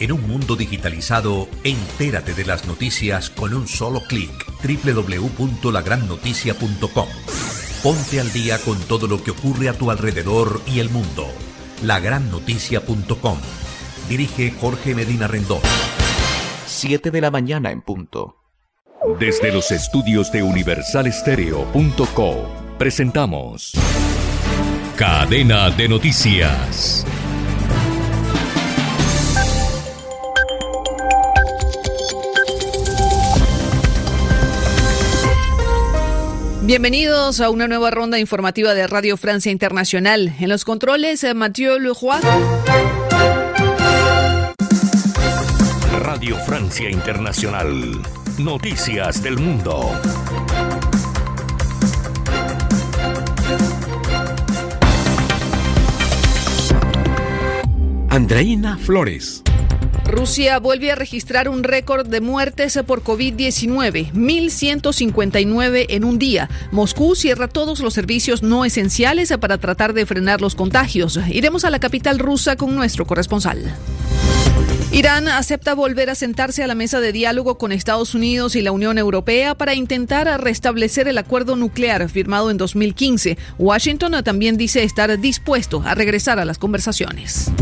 En un mundo digitalizado, entérate de las noticias con un solo clic. www.lagrannoticia.com. Ponte al día con todo lo que ocurre a tu alrededor y el mundo. Lagrannoticia.com. Dirige Jorge Medina Rendón. 7 de la mañana en punto. Desde los estudios de universalestereo.co presentamos Cadena de Noticias. Bienvenidos a una nueva ronda informativa de Radio Francia Internacional. En los controles, eh, Mathieu Leroy. Radio Francia Internacional. Noticias del Mundo. Andreina Flores. Rusia vuelve a registrar un récord de muertes por COVID-19, 1.159 en un día. Moscú cierra todos los servicios no esenciales para tratar de frenar los contagios. Iremos a la capital rusa con nuestro corresponsal. Irán acepta volver a sentarse a la mesa de diálogo con Estados Unidos y la Unión Europea para intentar restablecer el acuerdo nuclear firmado en 2015. Washington también dice estar dispuesto a regresar a las conversaciones.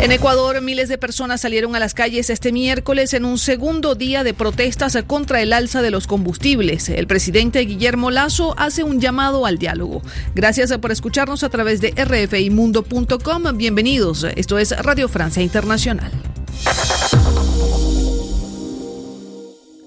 En Ecuador, miles de personas salieron a las calles este miércoles en un segundo día de protestas contra el alza de los combustibles. El presidente Guillermo Lazo hace un llamado al diálogo. Gracias por escucharnos a través de rfimundo.com. Bienvenidos. Esto es Radio Francia Internacional.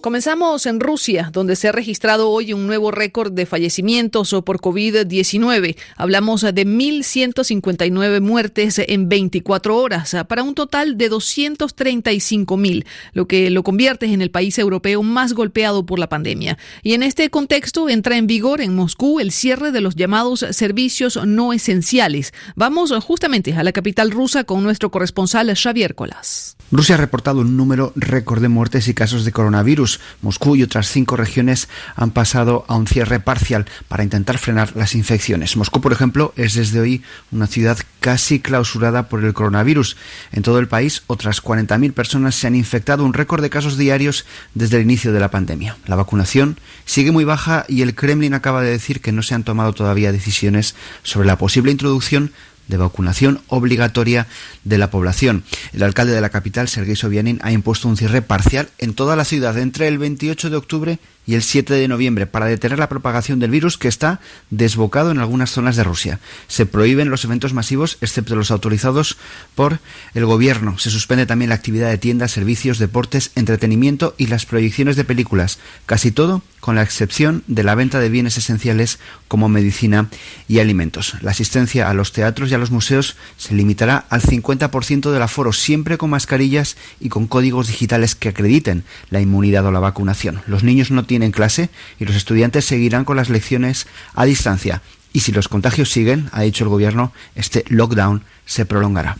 Comenzamos en Rusia, donde se ha registrado hoy un nuevo récord de fallecimientos por COVID-19. Hablamos de 1.159 muertes en 24 horas, para un total de 235.000, lo que lo convierte en el país europeo más golpeado por la pandemia. Y en este contexto entra en vigor en Moscú el cierre de los llamados servicios no esenciales. Vamos justamente a la capital rusa con nuestro corresponsal Xavier Colas. Rusia ha reportado un número récord de muertes y casos de coronavirus. Moscú y otras cinco regiones han pasado a un cierre parcial para intentar frenar las infecciones. Moscú, por ejemplo, es desde hoy una ciudad casi clausurada por el coronavirus. En todo el país, otras 40.000 personas se han infectado, un récord de casos diarios desde el inicio de la pandemia. La vacunación sigue muy baja y el Kremlin acaba de decir que no se han tomado todavía decisiones sobre la posible introducción de vacunación obligatoria de la población. El alcalde de la capital, Sergei Sobianin, ha impuesto un cierre parcial en toda la ciudad entre el 28 de octubre y el 7 de noviembre para detener la propagación del virus que está desbocado en algunas zonas de Rusia. Se prohíben los eventos masivos excepto los autorizados por el gobierno. Se suspende también la actividad de tiendas, servicios, deportes, entretenimiento y las proyecciones de películas. Casi todo con la excepción de la venta de bienes esenciales como medicina y alimentos. La asistencia a los teatros y a los museos se limitará al 50% del aforo, siempre con mascarillas y con códigos digitales que acrediten la inmunidad o la vacunación. Los niños no clase y los estudiantes seguirán con las lecciones a distancia. Y si los contagios siguen, ha dicho el gobierno, este lockdown se prolongará.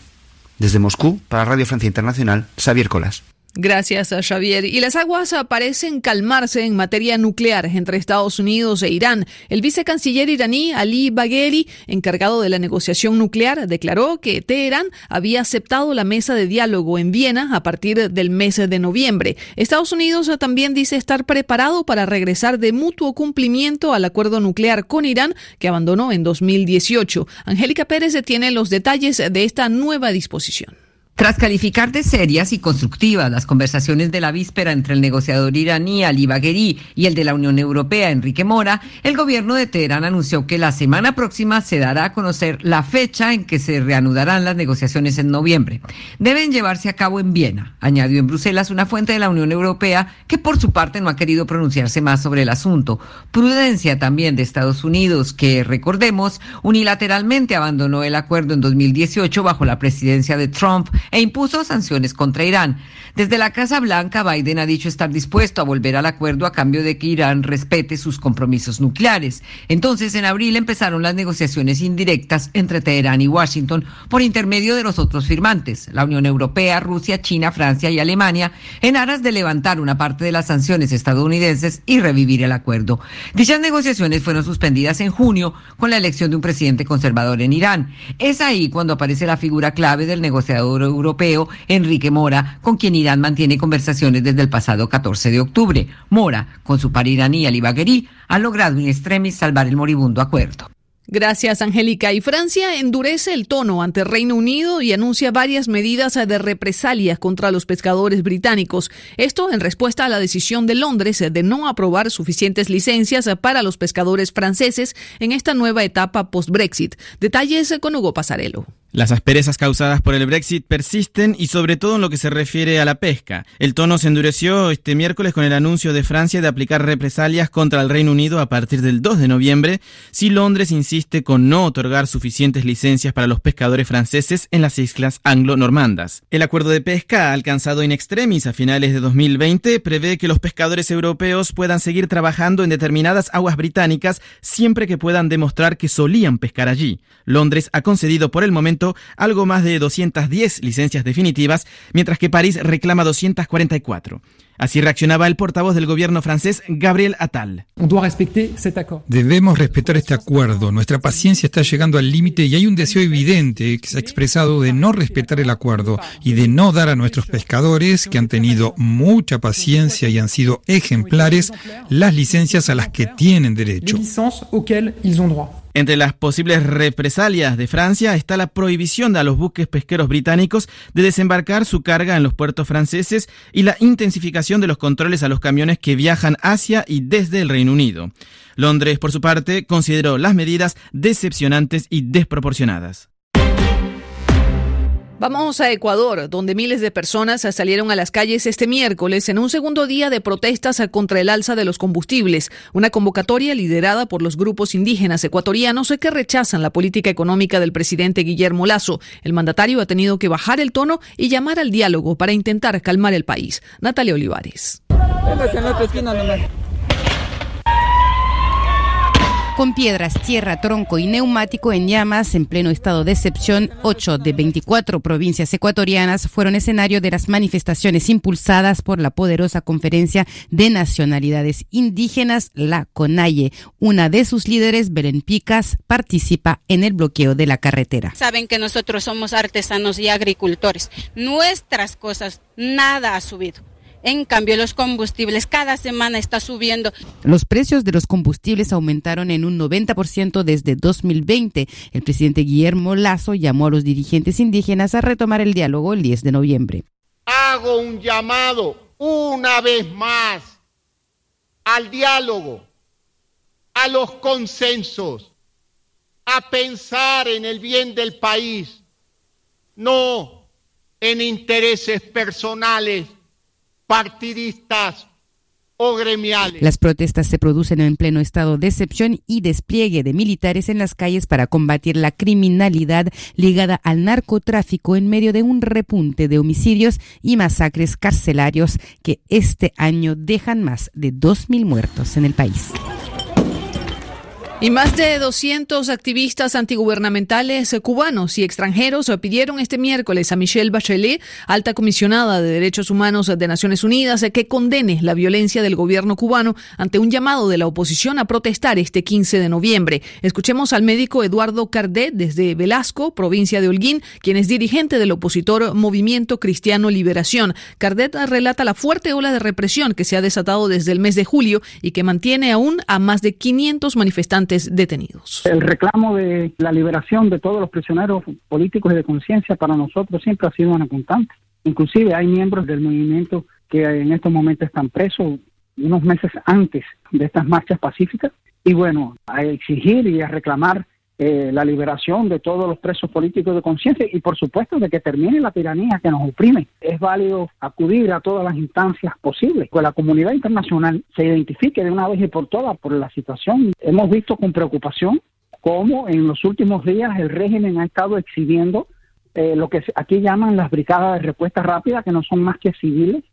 Desde Moscú, para Radio Francia Internacional, Xavier Colas. Gracias, a Xavier. Y las aguas parecen calmarse en materia nuclear entre Estados Unidos e Irán. El vicecanciller iraní Ali Bagheri, encargado de la negociación nuclear, declaró que Teherán había aceptado la mesa de diálogo en Viena a partir del mes de noviembre. Estados Unidos también dice estar preparado para regresar de mutuo cumplimiento al acuerdo nuclear con Irán que abandonó en 2018. Angélica Pérez tiene los detalles de esta nueva disposición. Tras calificar de serias y constructivas las conversaciones de la víspera entre el negociador iraní Ali Bagheri y el de la Unión Europea Enrique Mora, el gobierno de Teherán anunció que la semana próxima se dará a conocer la fecha en que se reanudarán las negociaciones en noviembre. Deben llevarse a cabo en Viena, añadió en Bruselas una fuente de la Unión Europea que por su parte no ha querido pronunciarse más sobre el asunto. Prudencia también de Estados Unidos, que recordemos unilateralmente abandonó el acuerdo en 2018 bajo la presidencia de Trump e impuso sanciones contra Irán. Desde la Casa Blanca, Biden ha dicho estar dispuesto a volver al acuerdo a cambio de que Irán respete sus compromisos nucleares. Entonces, en abril empezaron las negociaciones indirectas entre Teherán y Washington por intermedio de los otros firmantes, la Unión Europea, Rusia, China, Francia y Alemania, en aras de levantar una parte de las sanciones estadounidenses y revivir el acuerdo. Dichas negociaciones fueron suspendidas en junio con la elección de un presidente conservador en Irán. Es ahí cuando aparece la figura clave del negociador europeo, Enrique Mora, con quien Irán mantiene conversaciones desde el pasado 14 de octubre. Mora, con su par iraní Ali Bagheri, ha logrado in extremis salvar el moribundo acuerdo. Gracias, Angélica. Y Francia endurece el tono ante Reino Unido y anuncia varias medidas de represalia contra los pescadores británicos. Esto en respuesta a la decisión de Londres de no aprobar suficientes licencias para los pescadores franceses en esta nueva etapa post-Brexit. Detalles con Hugo Pasarelo. Las asperezas causadas por el Brexit persisten y sobre todo en lo que se refiere a la pesca. El tono se endureció este miércoles con el anuncio de Francia de aplicar represalias contra el Reino Unido a partir del 2 de noviembre si Londres insiste con no otorgar suficientes licencias para los pescadores franceses en las islas anglo-normandas. El acuerdo de pesca alcanzado in extremis a finales de 2020 prevé que los pescadores europeos puedan seguir trabajando en determinadas aguas británicas siempre que puedan demostrar que solían pescar allí. Londres ha concedido por el momento algo más de 210 licencias definitivas, mientras que París reclama 244. Así reaccionaba el portavoz del gobierno francés, Gabriel Attal. Debemos respetar este acuerdo. Nuestra paciencia está llegando al límite y hay un deseo evidente que se ha expresado de no respetar el acuerdo y de no dar a nuestros pescadores, que han tenido mucha paciencia y han sido ejemplares, las licencias a las que tienen derecho. Entre las posibles represalias de Francia está la prohibición a los buques pesqueros británicos de desembarcar su carga en los puertos franceses y la intensificación de los controles a los camiones que viajan hacia y desde el Reino Unido. Londres, por su parte, consideró las medidas decepcionantes y desproporcionadas. Vamos a Ecuador, donde miles de personas salieron a las calles este miércoles en un segundo día de protestas contra el alza de los combustibles, una convocatoria liderada por los grupos indígenas ecuatorianos que rechazan la política económica del presidente Guillermo Lazo. El mandatario ha tenido que bajar el tono y llamar al diálogo para intentar calmar el país. Natalia Olivares. Con piedras, tierra, tronco y neumático en llamas, en pleno estado de excepción, ocho de 24 provincias ecuatorianas fueron escenario de las manifestaciones impulsadas por la poderosa Conferencia de Nacionalidades Indígenas, la CONAIE. Una de sus líderes, Belén Picas, participa en el bloqueo de la carretera. Saben que nosotros somos artesanos y agricultores. Nuestras cosas, nada ha subido en cambio, los combustibles cada semana está subiendo. Los precios de los combustibles aumentaron en un 90% desde 2020. El presidente Guillermo Lazo llamó a los dirigentes indígenas a retomar el diálogo el 10 de noviembre. Hago un llamado una vez más al diálogo, a los consensos, a pensar en el bien del país, no en intereses personales partidistas o gremiales. Las protestas se producen en pleno estado de excepción y despliegue de militares en las calles para combatir la criminalidad ligada al narcotráfico en medio de un repunte de homicidios y masacres carcelarios que este año dejan más de 2.000 muertos en el país. Y más de 200 activistas antigubernamentales cubanos y extranjeros pidieron este miércoles a Michelle Bachelet, alta comisionada de Derechos Humanos de Naciones Unidas, que condene la violencia del gobierno cubano ante un llamado de la oposición a protestar este 15 de noviembre. Escuchemos al médico Eduardo Cardet desde Velasco, provincia de Holguín, quien es dirigente del opositor Movimiento Cristiano Liberación. Cardet relata la fuerte ola de represión que se ha desatado desde el mes de julio y que mantiene aún a más de 500 manifestantes detenidos. El reclamo de la liberación de todos los prisioneros políticos y de conciencia para nosotros siempre ha sido una constante. Inclusive hay miembros del movimiento que en estos momentos están presos unos meses antes de estas marchas pacíficas y bueno, a exigir y a reclamar eh, la liberación de todos los presos políticos de conciencia y por supuesto de que termine la tiranía que nos oprime. Es válido acudir a todas las instancias posibles, que la comunidad internacional se identifique de una vez y por todas por la situación. Hemos visto con preocupación cómo en los últimos días el régimen ha estado exhibiendo eh, lo que aquí llaman las brigadas de respuesta rápida, que no son más que civiles,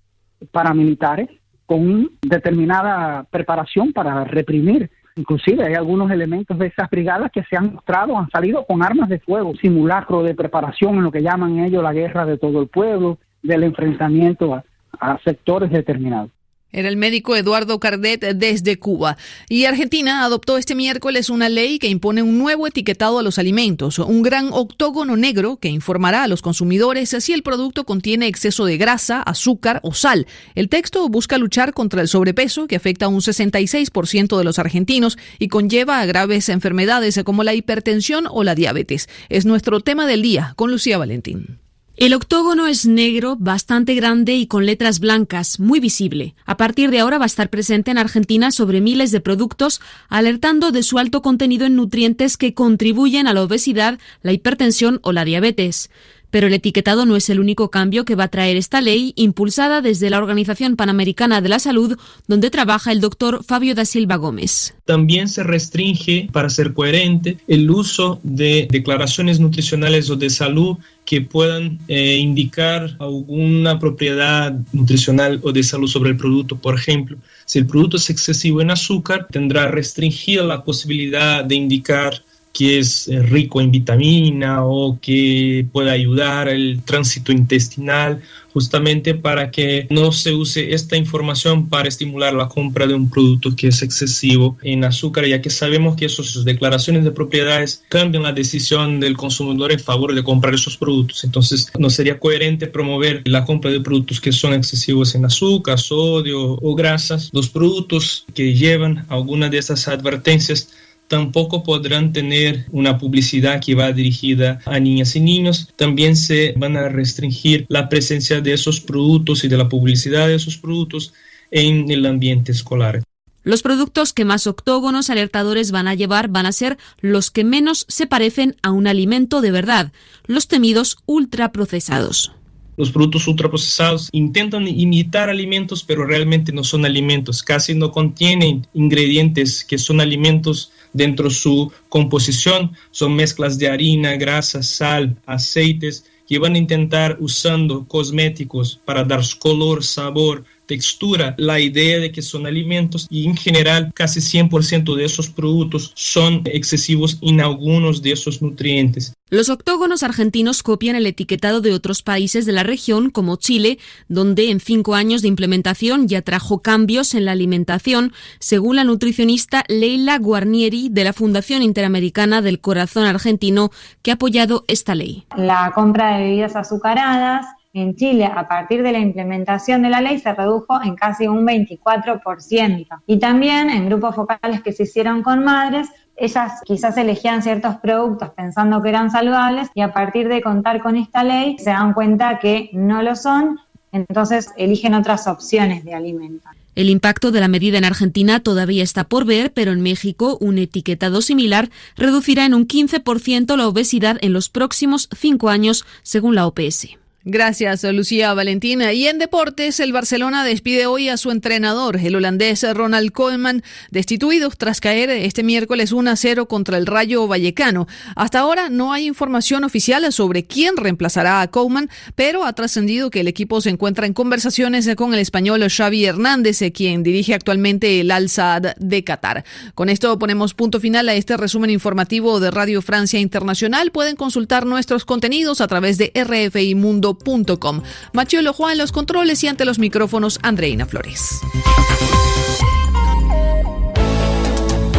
paramilitares, con determinada preparación para reprimir Inclusive hay algunos elementos de esas brigadas que se han mostrado, han salido con armas de fuego, simulacro de preparación en lo que llaman ellos la guerra de todo el pueblo, del enfrentamiento a, sectores determinados. Era el médico Eduardo Cardet desde Cuba. Y Argentina adoptó este miércoles una ley que impone un nuevo etiquetado a los alimentos, un gran octógono negro que informará a los consumidores si el producto contiene exceso de grasa, azúcar o sal. El texto busca luchar contra el sobrepeso que afecta a un 66% de los argentinos y conlleva a graves enfermedades como la hipertensión o la diabetes. Es nuestro tema del día con Lucía Valentín. El octógono es negro, bastante grande y con letras blancas, muy visible. A partir de ahora va a estar presente en Argentina sobre miles de productos, alertando de su alto contenido en nutrientes que contribuyen a la obesidad, la hipertensión o la diabetes. Pero el etiquetado no es el único cambio que va a traer esta ley, impulsada desde la Organización Panamericana de la Salud, donde trabaja el doctor Fabio da Silva Gómez. También se restringe, para ser coherente, el uso de declaraciones nutricionales o de salud que puedan eh, indicar alguna propiedad nutricional o de salud sobre el producto. Por ejemplo, si el producto es excesivo en azúcar, tendrá restringida la posibilidad de indicar que es eh, rico en vitamina o que puede ayudar al tránsito intestinal, justamente para que no se use esta información para estimular la compra de un producto que es excesivo en azúcar, ya que sabemos que esas declaraciones de propiedades cambian la decisión del consumidor en favor de comprar esos productos. Entonces, no sería coherente promover la compra de productos que son excesivos en azúcar, sodio o grasas. Los productos que llevan alguna de esas advertencias tampoco podrán tener una publicidad que va dirigida a niñas y niños. También se van a restringir la presencia de esos productos y de la publicidad de esos productos en el ambiente escolar. Los productos que más octógonos alertadores van a llevar van a ser los que menos se parecen a un alimento de verdad, los temidos ultraprocesados. Los productos ultraprocesados intentan imitar alimentos, pero realmente no son alimentos. Casi no contienen ingredientes que son alimentos dentro de su composición. Son mezclas de harina, grasa, sal, aceites que van a intentar usando cosméticos para dar color, sabor, textura, la idea de que son alimentos y en general casi 100% de esos productos son excesivos en algunos de esos nutrientes. Los octógonos argentinos copian el etiquetado de otros países de la región, como Chile, donde en cinco años de implementación ya trajo cambios en la alimentación, según la nutricionista Leila Guarnieri de la Fundación Interamericana del Corazón Argentino, que ha apoyado esta ley. La compra de bebidas azucaradas en Chile, a partir de la implementación de la ley, se redujo en casi un 24%. Y también en grupos focales que se hicieron con madres, ellas quizás elegían ciertos productos pensando que eran saludables y a partir de contar con esta ley se dan cuenta que no lo son, entonces eligen otras opciones de alimentos. El impacto de la medida en Argentina todavía está por ver, pero en México un etiquetado similar reducirá en un 15% la obesidad en los próximos cinco años, según la OPS. Gracias, Lucía Valentina. Y en deportes, el Barcelona despide hoy a su entrenador, el holandés Ronald Koeman, destituido tras caer este miércoles 1 a 0 contra el Rayo Vallecano. Hasta ahora no hay información oficial sobre quién reemplazará a Koeman, pero ha trascendido que el equipo se encuentra en conversaciones con el español Xavi Hernández, quien dirige actualmente el Al Saad de Qatar. Con esto ponemos punto final a este resumen informativo de Radio Francia Internacional. Pueden consultar nuestros contenidos a través de RFI Mundo com. Machiolo Juan los controles y ante los micrófonos Andreina Flores.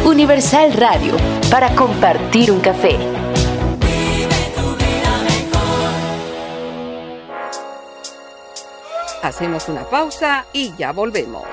Universal Radio, para compartir un café. Hacemos una pausa y ya volvemos.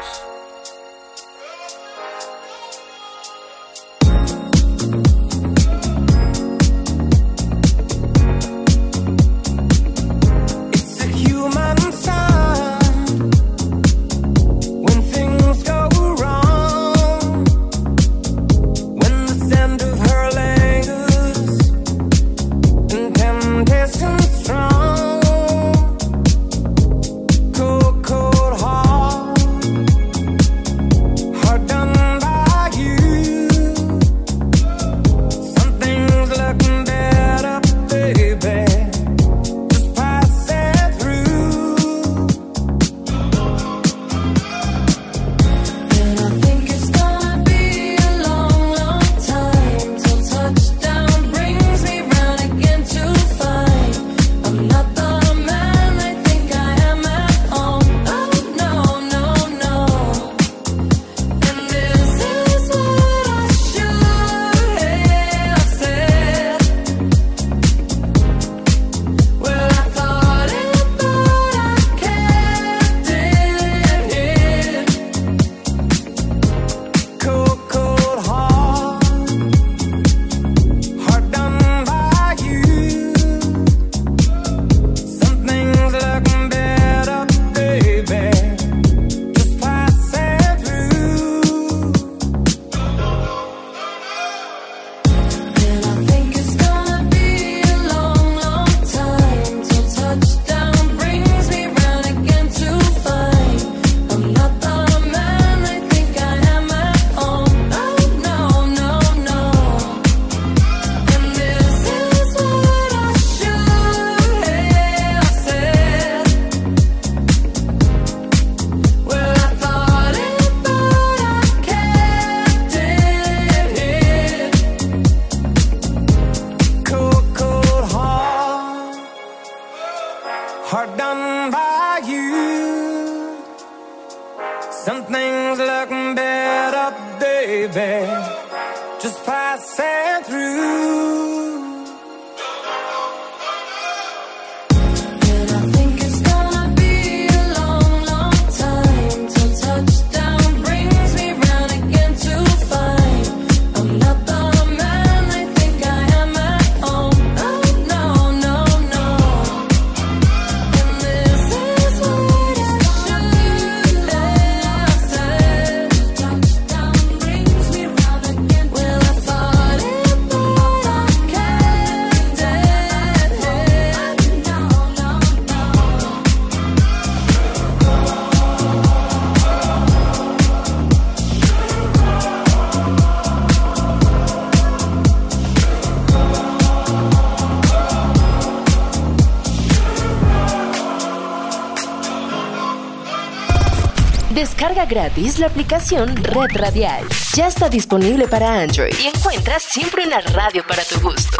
Gratis la aplicación Red Radial. Ya está disponible para Android y encuentras siempre una radio para tu gusto.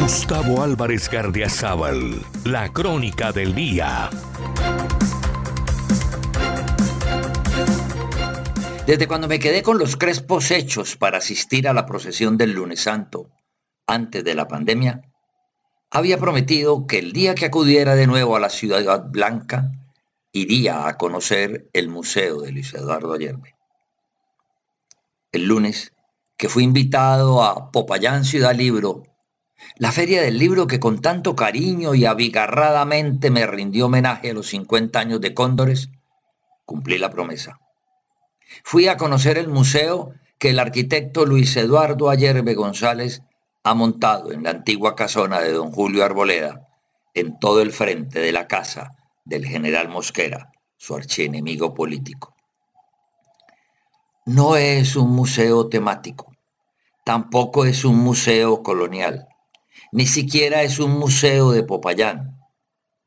Gustavo Álvarez Gardiazabal, la crónica del día. Desde cuando me quedé con los crespos hechos para asistir a la procesión del lunes santo, antes de la pandemia, había prometido que el día que acudiera de nuevo a la Ciudad Blanca, iría a conocer el Museo de Luis Eduardo Ayerbe. El lunes, que fui invitado a Popayán Ciudad Libro, la feria del libro que con tanto cariño y abigarradamente me rindió homenaje a los 50 años de Cóndores, cumplí la promesa. Fui a conocer el museo que el arquitecto Luis Eduardo Ayerbe González ha montado en la antigua casona de don Julio Arboleda, en todo el frente de la casa del general Mosquera, su archienemigo político. No es un museo temático, tampoco es un museo colonial, ni siquiera es un museo de Popayán,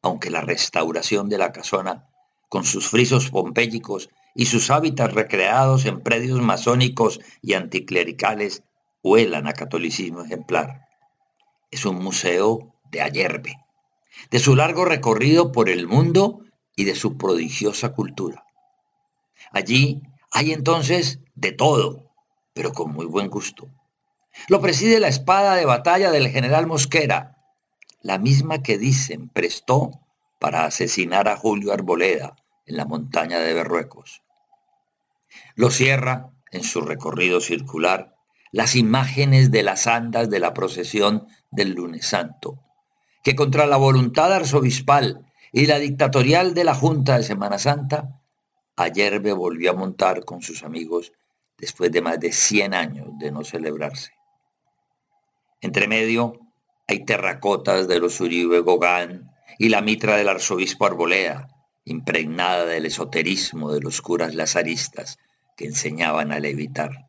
aunque la restauración de la casona, con sus frisos pompélicos y sus hábitats recreados en predios masónicos y anticlericales, huelan a catolicismo ejemplar. Es un museo de Ayerbe, de su largo recorrido por el mundo y de su prodigiosa cultura. Allí hay entonces de todo, pero con muy buen gusto. Lo preside la espada de batalla del general Mosquera, la misma que dicen prestó para asesinar a Julio Arboleda en la montaña de Berruecos. Lo cierra, en su recorrido circular, las imágenes de las andas de la procesión del lunes santo, que contra la voluntad arzobispal y la dictatorial de la Junta de Semana Santa, ayer me volvió a montar con sus amigos después de más de 100 años de no celebrarse. Entre medio hay terracotas de los Uribe Gogán y la mitra del arzobispo Arboleda, impregnada del esoterismo de los curas lazaristas que enseñaban a levitar.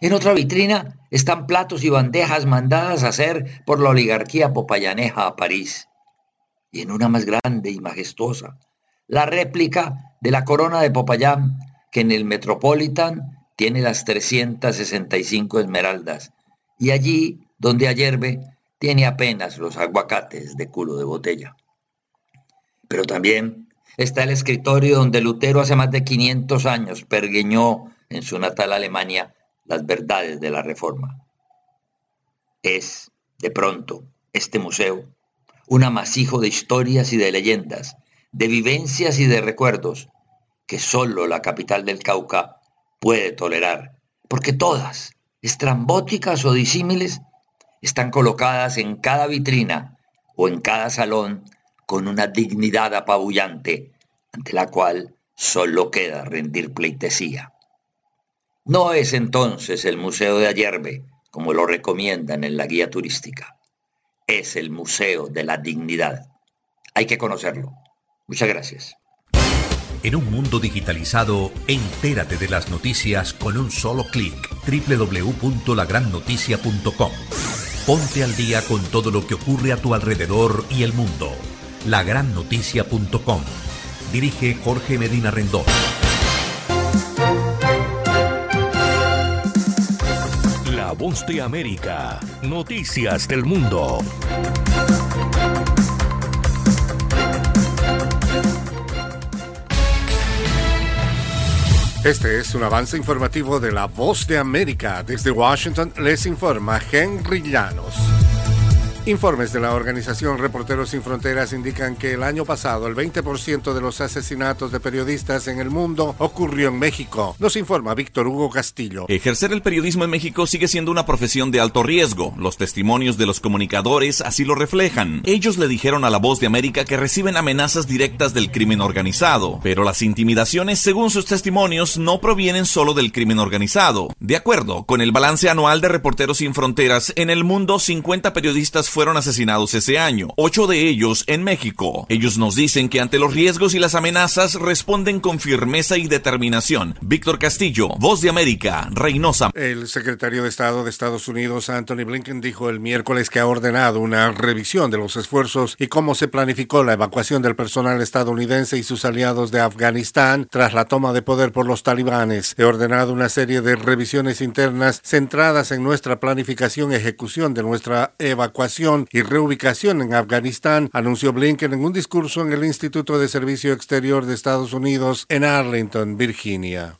En otra vitrina están platos y bandejas mandadas a hacer por la oligarquía popayaneja a París. Y en una más grande y majestuosa, la réplica de la corona de Popayán, que en el Metropolitan tiene las 365 esmeraldas, y allí, donde ayerbe, tiene apenas los aguacates de culo de botella. Pero también está el escritorio donde Lutero hace más de 500 años pergueñó en su natal Alemania las verdades de la reforma. Es, de pronto, este museo, un amasijo de historias y de leyendas, de vivencias y de recuerdos que solo la capital del Cauca puede tolerar, porque todas, estrambóticas o disímiles, están colocadas en cada vitrina o en cada salón con una dignidad apabullante ante la cual solo queda rendir pleitesía. No es entonces el Museo de Ayerbe, como lo recomiendan en la guía turística. Es el Museo de la Dignidad. Hay que conocerlo. Muchas gracias. En un mundo digitalizado, entérate de las noticias con un solo clic. www.lagrannoticia.com. Ponte al día con todo lo que ocurre a tu alrededor y el mundo. Lagrannoticia.com. Dirige Jorge Medina Rendón. Voz de América. Noticias del Mundo. Este es un avance informativo de la Voz de América. Desde Washington les informa Henry Llanos. Informes de la organización Reporteros Sin Fronteras indican que el año pasado el 20% de los asesinatos de periodistas en el mundo ocurrió en México. Nos informa Víctor Hugo Castillo. Ejercer el periodismo en México sigue siendo una profesión de alto riesgo. Los testimonios de los comunicadores así lo reflejan. Ellos le dijeron a la voz de América que reciben amenazas directas del crimen organizado, pero las intimidaciones, según sus testimonios, no provienen solo del crimen organizado. De acuerdo con el balance anual de Reporteros Sin Fronteras, en el mundo 50 periodistas fueron asesinados ese año, ocho de ellos en México. Ellos nos dicen que ante los riesgos y las amenazas responden con firmeza y determinación. Víctor Castillo, Voz de América, Reynosa. El secretario de Estado de Estados Unidos, Anthony Blinken, dijo el miércoles que ha ordenado una revisión de los esfuerzos y cómo se planificó la evacuación del personal estadounidense y sus aliados de Afganistán tras la toma de poder por los talibanes. He ordenado una serie de revisiones internas centradas en nuestra planificación y ejecución de nuestra evacuación y reubicación en Afganistán, anunció Blinken en un discurso en el Instituto de Servicio Exterior de Estados Unidos en Arlington, Virginia.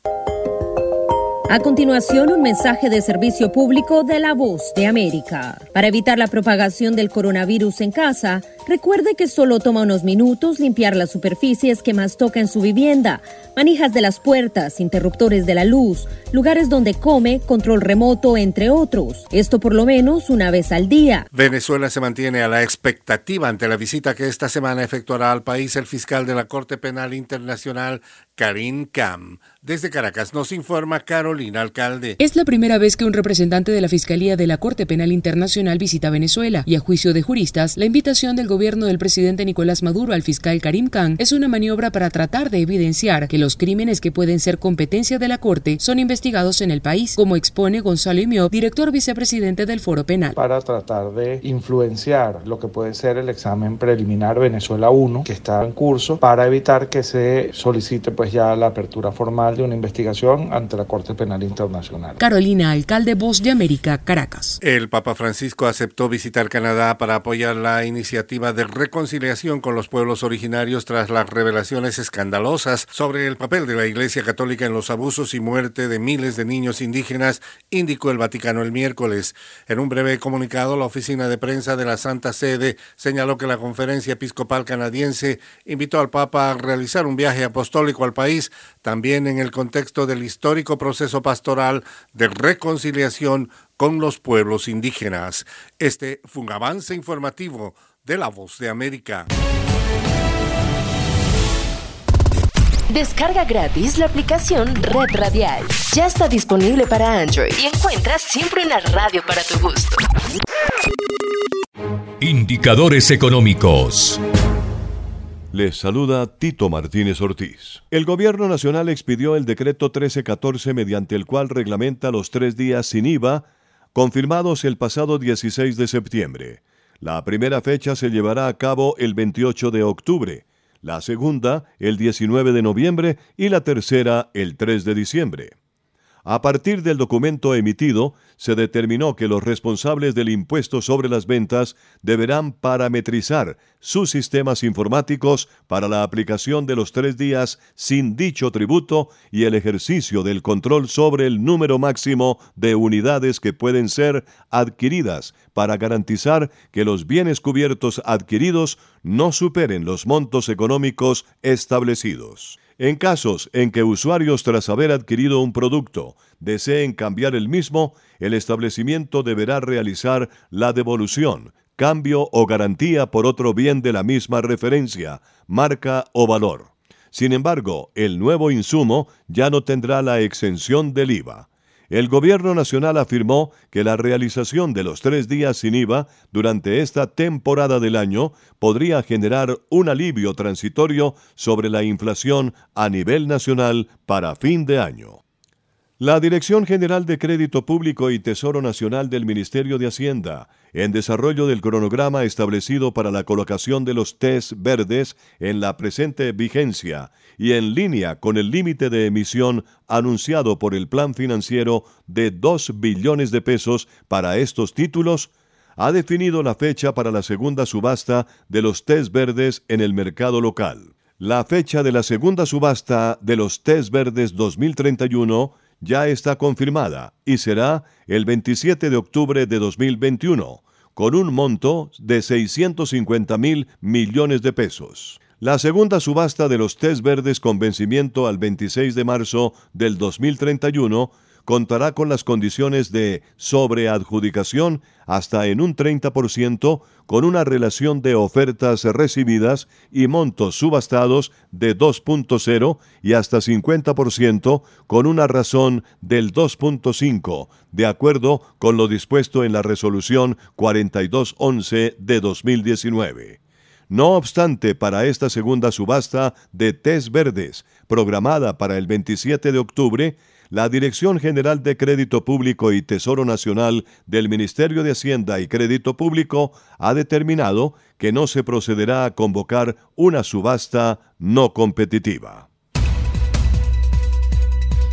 A continuación, un mensaje de servicio público de la voz de América. Para evitar la propagación del coronavirus en casa, recuerde que solo toma unos minutos limpiar las superficies que más toca en su vivienda, manijas de las puertas, interruptores de la luz, lugares donde come, control remoto, entre otros. Esto por lo menos una vez al día. Venezuela se mantiene a la expectativa ante la visita que esta semana efectuará al país el fiscal de la Corte Penal Internacional, Karim Kam. Desde Caracas nos informa Carolina Alcalde. Es la primera vez que un representante de la Fiscalía de la Corte Penal Internacional visita Venezuela y a juicio de juristas, la invitación del gobierno del presidente Nicolás Maduro al fiscal Karim Khan es una maniobra para tratar de evidenciar que los crímenes que pueden ser competencia de la Corte son investigados en el país, como expone Gonzalo Imió, director vicepresidente del Foro Penal. Para tratar de influenciar lo que puede ser el examen preliminar Venezuela 1, que está en curso, para evitar que se solicite pues ya la apertura formal de una investigación ante la Corte Penal Internacional. Carolina, alcalde Voz de América, Caracas. El Papa Francisco aceptó visitar Canadá para apoyar la iniciativa de reconciliación con los pueblos originarios tras las revelaciones escandalosas sobre el papel de la Iglesia Católica en los abusos y muerte de miles de niños indígenas, indicó el Vaticano el miércoles. En un breve comunicado, la oficina de prensa de la Santa Sede señaló que la Conferencia Episcopal Canadiense invitó al Papa a realizar un viaje apostólico al país, también en el contexto del histórico proceso pastoral de reconciliación con los pueblos indígenas. Este fue un avance informativo de la Voz de América. Descarga gratis la aplicación Red Radial. Ya está disponible para Android y encuentras siempre una radio para tu gusto. Indicadores económicos. Les saluda Tito Martínez Ortiz. El Gobierno Nacional expidió el decreto 1314 mediante el cual reglamenta los tres días sin IVA, confirmados el pasado 16 de septiembre. La primera fecha se llevará a cabo el 28 de octubre, la segunda el 19 de noviembre y la tercera el 3 de diciembre. A partir del documento emitido, se determinó que los responsables del impuesto sobre las ventas deberán parametrizar sus sistemas informáticos para la aplicación de los tres días sin dicho tributo y el ejercicio del control sobre el número máximo de unidades que pueden ser adquiridas para garantizar que los bienes cubiertos adquiridos no superen los montos económicos establecidos. En casos en que usuarios tras haber adquirido un producto deseen cambiar el mismo, el establecimiento deberá realizar la devolución, cambio o garantía por otro bien de la misma referencia, marca o valor. Sin embargo, el nuevo insumo ya no tendrá la exención del IVA. El Gobierno Nacional afirmó que la realización de los tres días sin IVA durante esta temporada del año podría generar un alivio transitorio sobre la inflación a nivel nacional para fin de año. La Dirección General de Crédito Público y Tesoro Nacional del Ministerio de Hacienda, en desarrollo del cronograma establecido para la colocación de los test verdes en la presente vigencia y en línea con el límite de emisión anunciado por el plan financiero de 2 billones de pesos para estos títulos, ha definido la fecha para la segunda subasta de los test verdes en el mercado local. La fecha de la segunda subasta de los test verdes 2031 ya está confirmada y será el 27 de octubre de 2021, con un monto de 650 mil millones de pesos. La segunda subasta de los test verdes con vencimiento al 26 de marzo del 2031 contará con las condiciones de sobreadjudicación hasta en un 30% con una relación de ofertas recibidas y montos subastados de 2.0 y hasta 50% con una razón del 2.5, de acuerdo con lo dispuesto en la resolución 4211 de 2019. No obstante, para esta segunda subasta de test verdes, programada para el 27 de octubre, la Dirección General de Crédito Público y Tesoro Nacional del Ministerio de Hacienda y Crédito Público ha determinado que no se procederá a convocar una subasta no competitiva.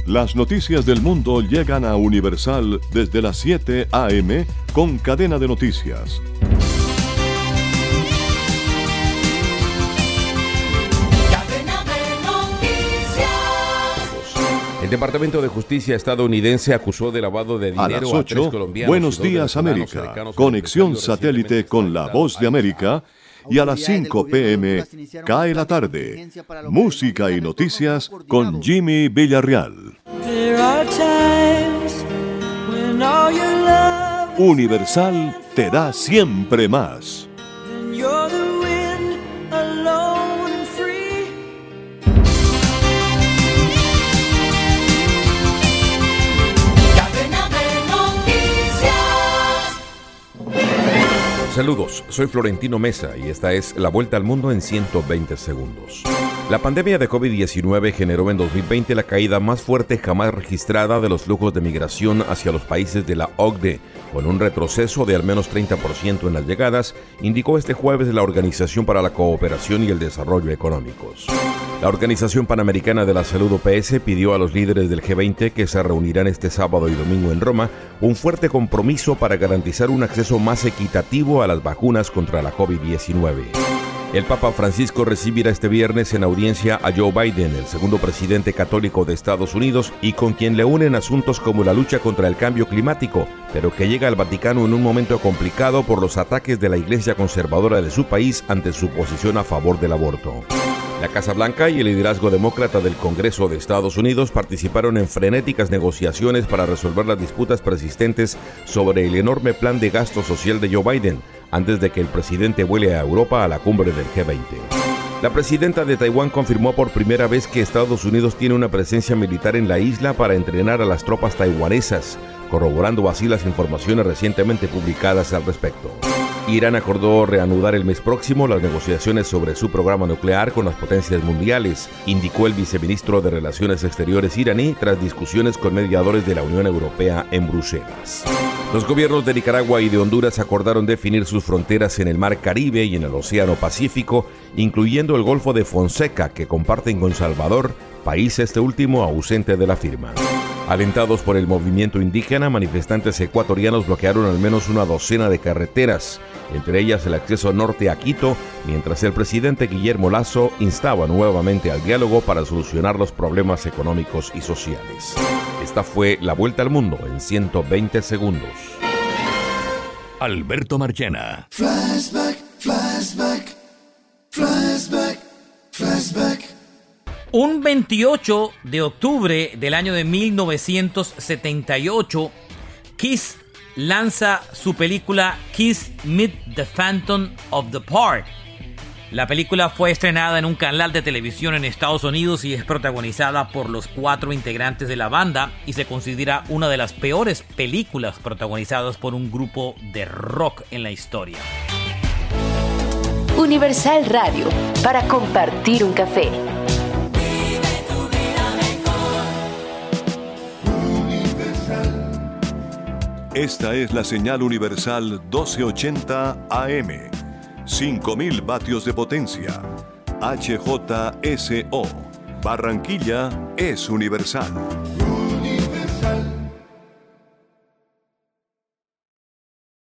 Las noticias del mundo llegan a Universal desde las 7 a.m. con cadena de noticias. Departamento de Justicia estadounidense acusó de lavado de dinero a, las 8, colombianos. Buenos días América. Conexión satélite con la voz de América. Y a las 5 pm cae la tarde. Música y noticias con Jimmy Villarreal. Universal te da siempre más. Saludos, soy Florentino Mesa y esta es La Vuelta al Mundo en 120 segundos. La pandemia de COVID-19 generó en 2020 la caída más fuerte jamás registrada de los flujos de migración hacia los países de la OCDE, con un retroceso de al menos 30% en las llegadas, indicó este jueves la Organización para la Cooperación y el Desarrollo Económicos. La Organización Panamericana de la Salud OPS pidió a los líderes del G20 que se reunirán este sábado y domingo en Roma un fuerte compromiso para garantizar un acceso más equitativo a las vacunas contra la COVID-19. El Papa Francisco recibirá este viernes en audiencia a Joe Biden, el segundo presidente católico de Estados Unidos y con quien le unen asuntos como la lucha contra el cambio climático, pero que llega al Vaticano en un momento complicado por los ataques de la Iglesia conservadora de su país ante su posición a favor del aborto. La Casa Blanca y el liderazgo demócrata del Congreso de Estados Unidos participaron en frenéticas negociaciones para resolver las disputas persistentes sobre el enorme plan de gasto social de Joe Biden, antes de que el presidente vuele a Europa a la cumbre del G20. La presidenta de Taiwán confirmó por primera vez que Estados Unidos tiene una presencia militar en la isla para entrenar a las tropas taiwanesas, corroborando así las informaciones recientemente publicadas al respecto. Irán acordó reanudar el mes próximo las negociaciones sobre su programa nuclear con las potencias mundiales, indicó el viceministro de Relaciones Exteriores iraní tras discusiones con mediadores de la Unión Europea en Bruselas. Los gobiernos de Nicaragua y de Honduras acordaron definir sus fronteras en el Mar Caribe y en el Océano Pacífico, incluyendo el Golfo de Fonseca que comparten con Salvador, país este último ausente de la firma. Alentados por el movimiento indígena, manifestantes ecuatorianos bloquearon al menos una docena de carreteras, entre ellas el acceso norte a Quito, mientras el presidente Guillermo Lazo instaba nuevamente al diálogo para solucionar los problemas económicos y sociales. Esta fue la vuelta al mundo en 120 segundos. Alberto Marchena. Flashback, flashback, Un 28 de octubre del año de 1978, Kiss lanza su película Kiss Meet the Phantom of the Park. La película fue estrenada en un canal de televisión en Estados Unidos y es protagonizada por los cuatro integrantes de la banda y se considera una de las peores películas protagonizadas por un grupo de rock en la historia. Universal Radio, para compartir un café. Esta es la señal universal 1280 AM. 5000 vatios de potencia. HJSO. Barranquilla es universal.